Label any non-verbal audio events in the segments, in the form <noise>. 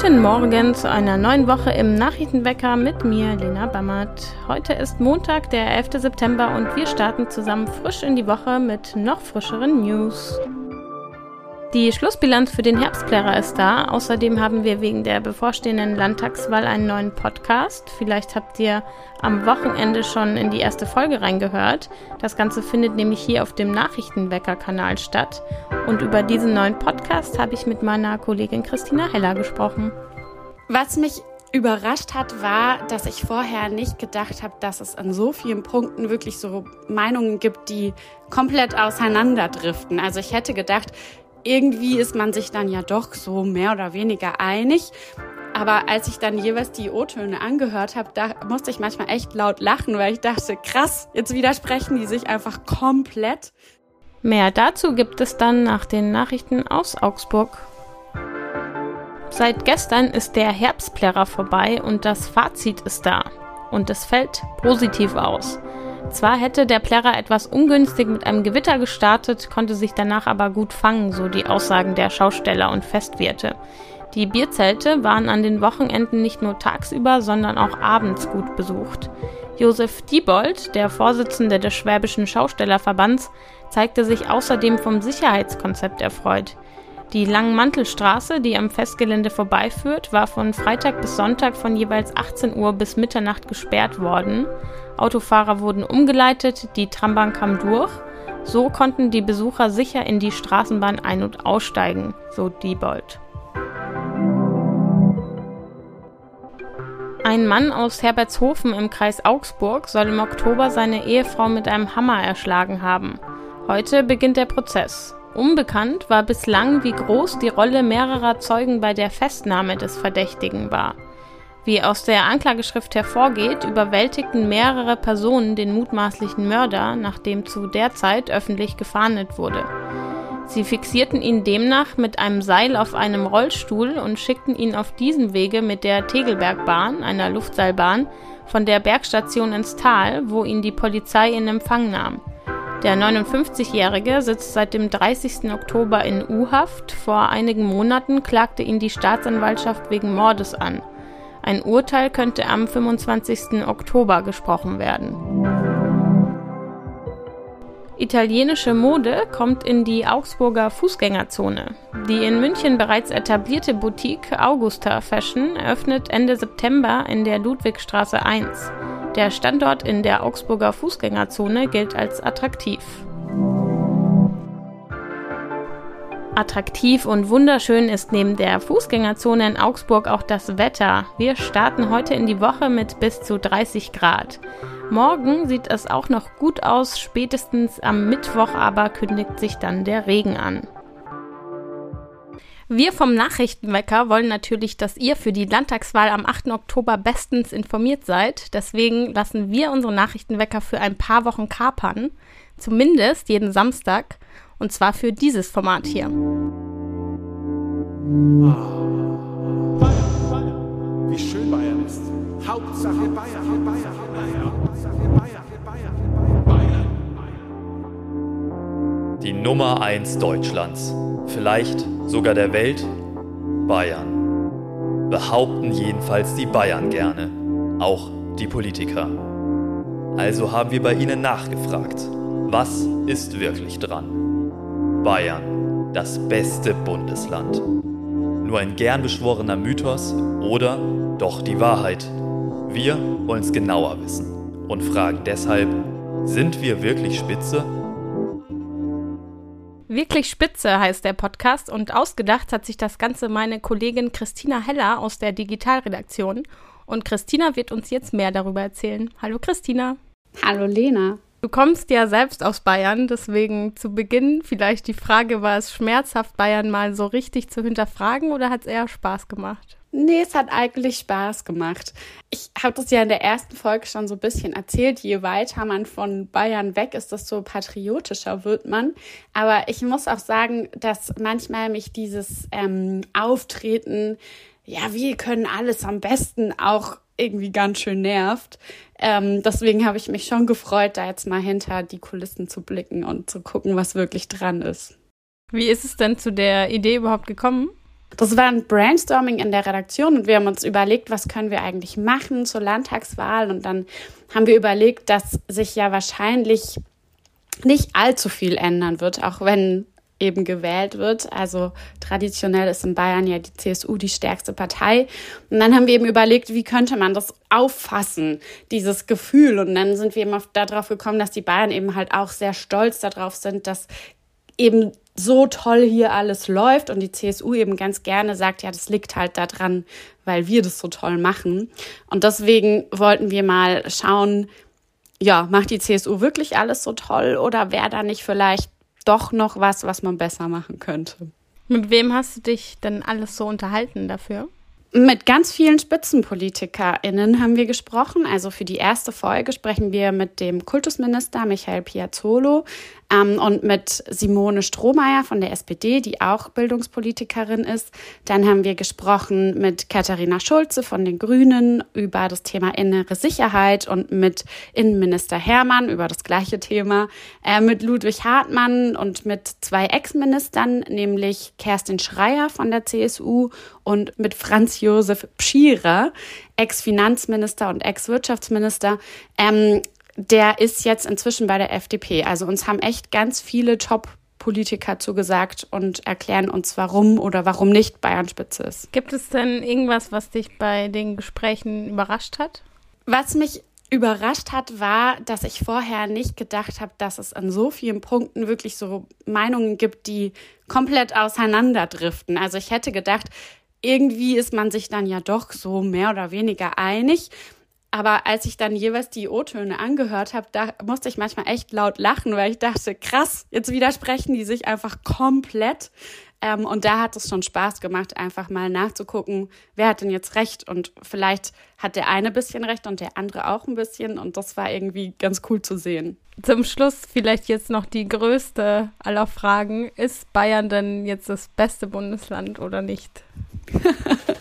Guten Morgen zu einer neuen Woche im Nachrichtenwecker mit mir, Lena Bammert. Heute ist Montag, der 11. September und wir starten zusammen frisch in die Woche mit noch frischeren News. Die Schlussbilanz für den Herbstplärrer ist da. Außerdem haben wir wegen der bevorstehenden Landtagswahl einen neuen Podcast. Vielleicht habt ihr am Wochenende schon in die erste Folge reingehört. Das Ganze findet nämlich hier auf dem Nachrichtenwecker-Kanal statt. Und über diesen neuen Podcast habe ich mit meiner Kollegin Christina Heller gesprochen. Was mich überrascht hat, war, dass ich vorher nicht gedacht habe, dass es an so vielen Punkten wirklich so Meinungen gibt, die komplett auseinanderdriften. Also ich hätte gedacht, irgendwie ist man sich dann ja doch so mehr oder weniger einig. Aber als ich dann jeweils die O-Töne angehört habe, da musste ich manchmal echt laut lachen, weil ich dachte, krass, jetzt widersprechen die sich einfach komplett. Mehr dazu gibt es dann nach den Nachrichten aus Augsburg. Seit gestern ist der Herbstplärrer vorbei und das Fazit ist da. Und es fällt positiv aus. Zwar hätte der Plärrer etwas ungünstig mit einem Gewitter gestartet, konnte sich danach aber gut fangen, so die Aussagen der Schausteller und Festwirte. Die Bierzelte waren an den Wochenenden nicht nur tagsüber, sondern auch abends gut besucht. Josef Diebold, der Vorsitzende des Schwäbischen Schaustellerverbands, zeigte sich außerdem vom Sicherheitskonzept erfreut. Die Langmantelstraße, die am Festgelände vorbeiführt, war von Freitag bis Sonntag von jeweils 18 Uhr bis Mitternacht gesperrt worden. Autofahrer wurden umgeleitet, die Trambahn kam durch. So konnten die Besucher sicher in die Straßenbahn ein- und aussteigen, so Diebold. Ein Mann aus Herbertshofen im Kreis Augsburg soll im Oktober seine Ehefrau mit einem Hammer erschlagen haben. Heute beginnt der Prozess. Unbekannt war bislang, wie groß die Rolle mehrerer Zeugen bei der Festnahme des Verdächtigen war. Wie aus der Anklageschrift hervorgeht, überwältigten mehrere Personen den mutmaßlichen Mörder, nachdem zu der Zeit öffentlich gefahndet wurde. Sie fixierten ihn demnach mit einem Seil auf einem Rollstuhl und schickten ihn auf diesem Wege mit der Tegelbergbahn, einer Luftseilbahn, von der Bergstation ins Tal, wo ihn die Polizei in Empfang nahm. Der 59-Jährige sitzt seit dem 30. Oktober in U-Haft. Vor einigen Monaten klagte ihn die Staatsanwaltschaft wegen Mordes an. Ein Urteil könnte am 25. Oktober gesprochen werden. Italienische Mode kommt in die Augsburger Fußgängerzone. Die in München bereits etablierte Boutique Augusta Fashion eröffnet Ende September in der Ludwigstraße 1. Der Standort in der Augsburger Fußgängerzone gilt als attraktiv. Attraktiv und wunderschön ist neben der Fußgängerzone in Augsburg auch das Wetter. Wir starten heute in die Woche mit bis zu 30 Grad. Morgen sieht es auch noch gut aus, spätestens am Mittwoch aber kündigt sich dann der Regen an. Wir vom Nachrichtenwecker wollen natürlich, dass ihr für die Landtagswahl am 8. Oktober bestens informiert seid. Deswegen lassen wir unsere Nachrichtenwecker für ein paar Wochen kapern. Zumindest jeden Samstag. Und zwar für dieses Format hier. Wie schön Bayern ist. Hauptsache Bayern, Bayern, Bayern, Hauptsache Bayern, Bayern, Bayern. Die Nummer 1 Deutschlands, vielleicht sogar der Welt, Bayern. Behaupten jedenfalls die Bayern gerne, auch die Politiker. Also haben wir bei ihnen nachgefragt, was ist wirklich dran? Bayern, das beste Bundesland. Nur ein gern beschworener Mythos oder doch die Wahrheit? Wir wollen es genauer wissen und fragen deshalb, sind wir wirklich spitze? Wirklich Spitze heißt der Podcast und ausgedacht hat sich das Ganze meine Kollegin Christina Heller aus der Digitalredaktion. Und Christina wird uns jetzt mehr darüber erzählen. Hallo Christina. Hallo Lena. Du kommst ja selbst aus Bayern, deswegen zu Beginn vielleicht die Frage, war es schmerzhaft, Bayern mal so richtig zu hinterfragen oder hat es eher Spaß gemacht? Nee, es hat eigentlich Spaß gemacht. Ich habe das ja in der ersten Folge schon so ein bisschen erzählt. Je weiter man von Bayern weg ist, desto patriotischer wird man. Aber ich muss auch sagen, dass manchmal mich dieses ähm, Auftreten, ja, wir können alles am besten auch irgendwie ganz schön nervt. Ähm, deswegen habe ich mich schon gefreut, da jetzt mal hinter die Kulissen zu blicken und zu gucken, was wirklich dran ist. Wie ist es denn zu der Idee überhaupt gekommen? Das war ein Brainstorming in der Redaktion und wir haben uns überlegt, was können wir eigentlich machen zur Landtagswahl und dann haben wir überlegt, dass sich ja wahrscheinlich nicht allzu viel ändern wird, auch wenn eben gewählt wird. Also traditionell ist in Bayern ja die CSU die stärkste Partei. Und dann haben wir eben überlegt, wie könnte man das auffassen, dieses Gefühl. Und dann sind wir eben darauf gekommen, dass die Bayern eben halt auch sehr stolz darauf sind, dass eben so toll hier alles läuft und die CSU eben ganz gerne sagt, ja, das liegt halt daran, weil wir das so toll machen. Und deswegen wollten wir mal schauen, ja, macht die CSU wirklich alles so toll oder wäre da nicht vielleicht doch noch was, was man besser machen könnte? Mit wem hast du dich denn alles so unterhalten dafür? Mit ganz vielen SpitzenpolitikerInnen haben wir gesprochen. Also für die erste Folge sprechen wir mit dem Kultusminister Michael Piazzolo, und mit Simone Strohmeier von der SPD, die auch Bildungspolitikerin ist. Dann haben wir gesprochen mit Katharina Schulze von den Grünen über das Thema innere Sicherheit und mit Innenminister Hermann über das gleiche Thema, äh, mit Ludwig Hartmann und mit zwei Ex-Ministern, nämlich Kerstin Schreier von der CSU und mit Franz Josef Pschierer, Ex-Finanzminister und Ex-Wirtschaftsminister. Ähm, der ist jetzt inzwischen bei der FDP. Also uns haben echt ganz viele Top-Politiker zugesagt und erklären uns, warum oder warum nicht Bayern Spitze ist. Gibt es denn irgendwas, was dich bei den Gesprächen überrascht hat? Was mich überrascht hat, war, dass ich vorher nicht gedacht habe, dass es an so vielen Punkten wirklich so Meinungen gibt, die komplett auseinanderdriften. Also ich hätte gedacht, irgendwie ist man sich dann ja doch so mehr oder weniger einig. Aber als ich dann jeweils die O-Töne angehört habe, da musste ich manchmal echt laut lachen, weil ich dachte, krass, jetzt widersprechen die sich einfach komplett. Ähm, und da hat es schon Spaß gemacht, einfach mal nachzugucken, wer hat denn jetzt recht. Und vielleicht hat der eine bisschen recht und der andere auch ein bisschen. Und das war irgendwie ganz cool zu sehen. Zum Schluss vielleicht jetzt noch die größte aller Fragen. Ist Bayern denn jetzt das beste Bundesland oder nicht? <laughs>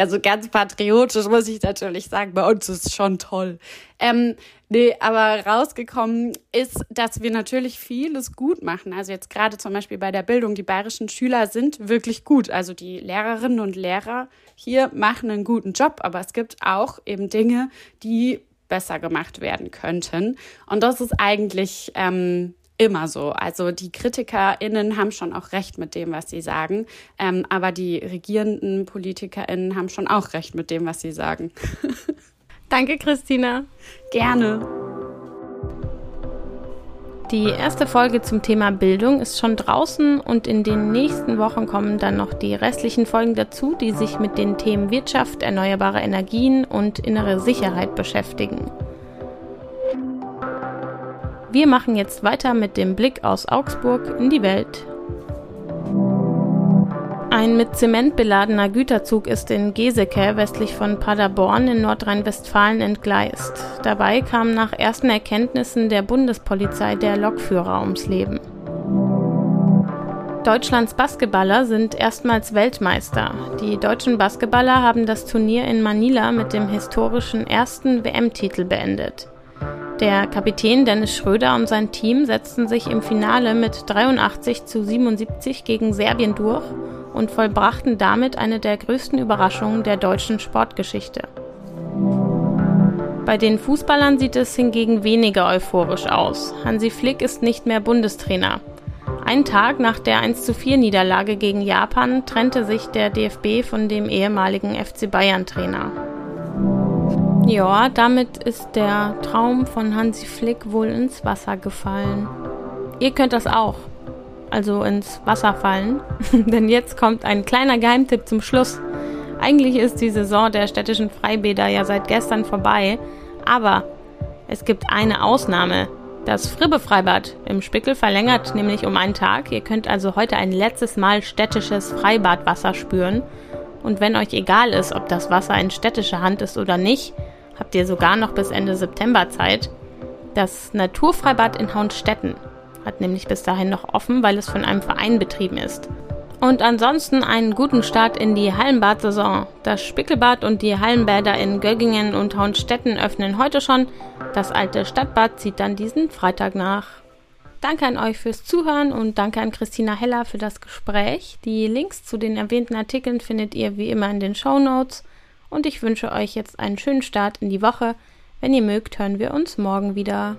ja, so ganz patriotisch muss ich natürlich sagen, bei uns ist es schon toll. Ähm, nee, aber rausgekommen ist, dass wir natürlich vieles gut machen. Also jetzt gerade zum Beispiel bei der Bildung, die bayerischen Schüler sind wirklich gut. Also die Lehrerinnen und Lehrer hier machen einen guten Job, aber es gibt auch eben Dinge, die besser gemacht werden könnten. Und das ist eigentlich ähm, immer so. Also die KritikerInnen haben schon auch recht mit dem, was sie sagen. Ähm, aber die regierenden PolitikerInnen haben schon auch recht mit dem, was sie sagen. <laughs> Danke, Christina. Gerne. Die erste Folge zum Thema Bildung ist schon draußen und in den nächsten Wochen kommen dann noch die restlichen Folgen dazu, die sich mit den Themen Wirtschaft, erneuerbare Energien und innere Sicherheit beschäftigen. Wir machen jetzt weiter mit dem Blick aus Augsburg in die Welt. Ein mit Zement beladener Güterzug ist in Geseke westlich von Paderborn in Nordrhein-Westfalen entgleist. Dabei kam nach ersten Erkenntnissen der Bundespolizei der Lokführer ums Leben. Deutschlands Basketballer sind erstmals Weltmeister. Die deutschen Basketballer haben das Turnier in Manila mit dem historischen ersten WM-Titel beendet. Der Kapitän Dennis Schröder und sein Team setzten sich im Finale mit 83 zu 77 gegen Serbien durch und vollbrachten damit eine der größten Überraschungen der deutschen Sportgeschichte. Bei den Fußballern sieht es hingegen weniger euphorisch aus. Hansi Flick ist nicht mehr Bundestrainer. Einen Tag nach der 14 Niederlage gegen Japan trennte sich der DFB von dem ehemaligen FC Bayern Trainer. Ja, damit ist der Traum von Hansi Flick wohl ins Wasser gefallen. Ihr könnt das auch. Also ins Wasser fallen. <laughs> Denn jetzt kommt ein kleiner Geheimtipp zum Schluss. Eigentlich ist die Saison der städtischen Freibäder ja seit gestern vorbei. Aber es gibt eine Ausnahme. Das Fribbe-Freibad im Spickel verlängert nämlich um einen Tag. Ihr könnt also heute ein letztes Mal städtisches Freibadwasser spüren. Und wenn euch egal ist, ob das Wasser in städtischer Hand ist oder nicht, habt ihr sogar noch bis Ende September Zeit. Das Naturfreibad in Haunstetten hat nämlich bis dahin noch offen, weil es von einem Verein betrieben ist. Und ansonsten einen guten Start in die Hallenbad-Saison. Das Spickelbad und die Hallenbäder in Göggingen und Haunstetten öffnen heute schon. Das alte Stadtbad zieht dann diesen Freitag nach. Danke an euch fürs Zuhören und danke an Christina Heller für das Gespräch. Die Links zu den erwähnten Artikeln findet ihr wie immer in den Show Notes. Und ich wünsche euch jetzt einen schönen Start in die Woche. Wenn ihr mögt, hören wir uns morgen wieder.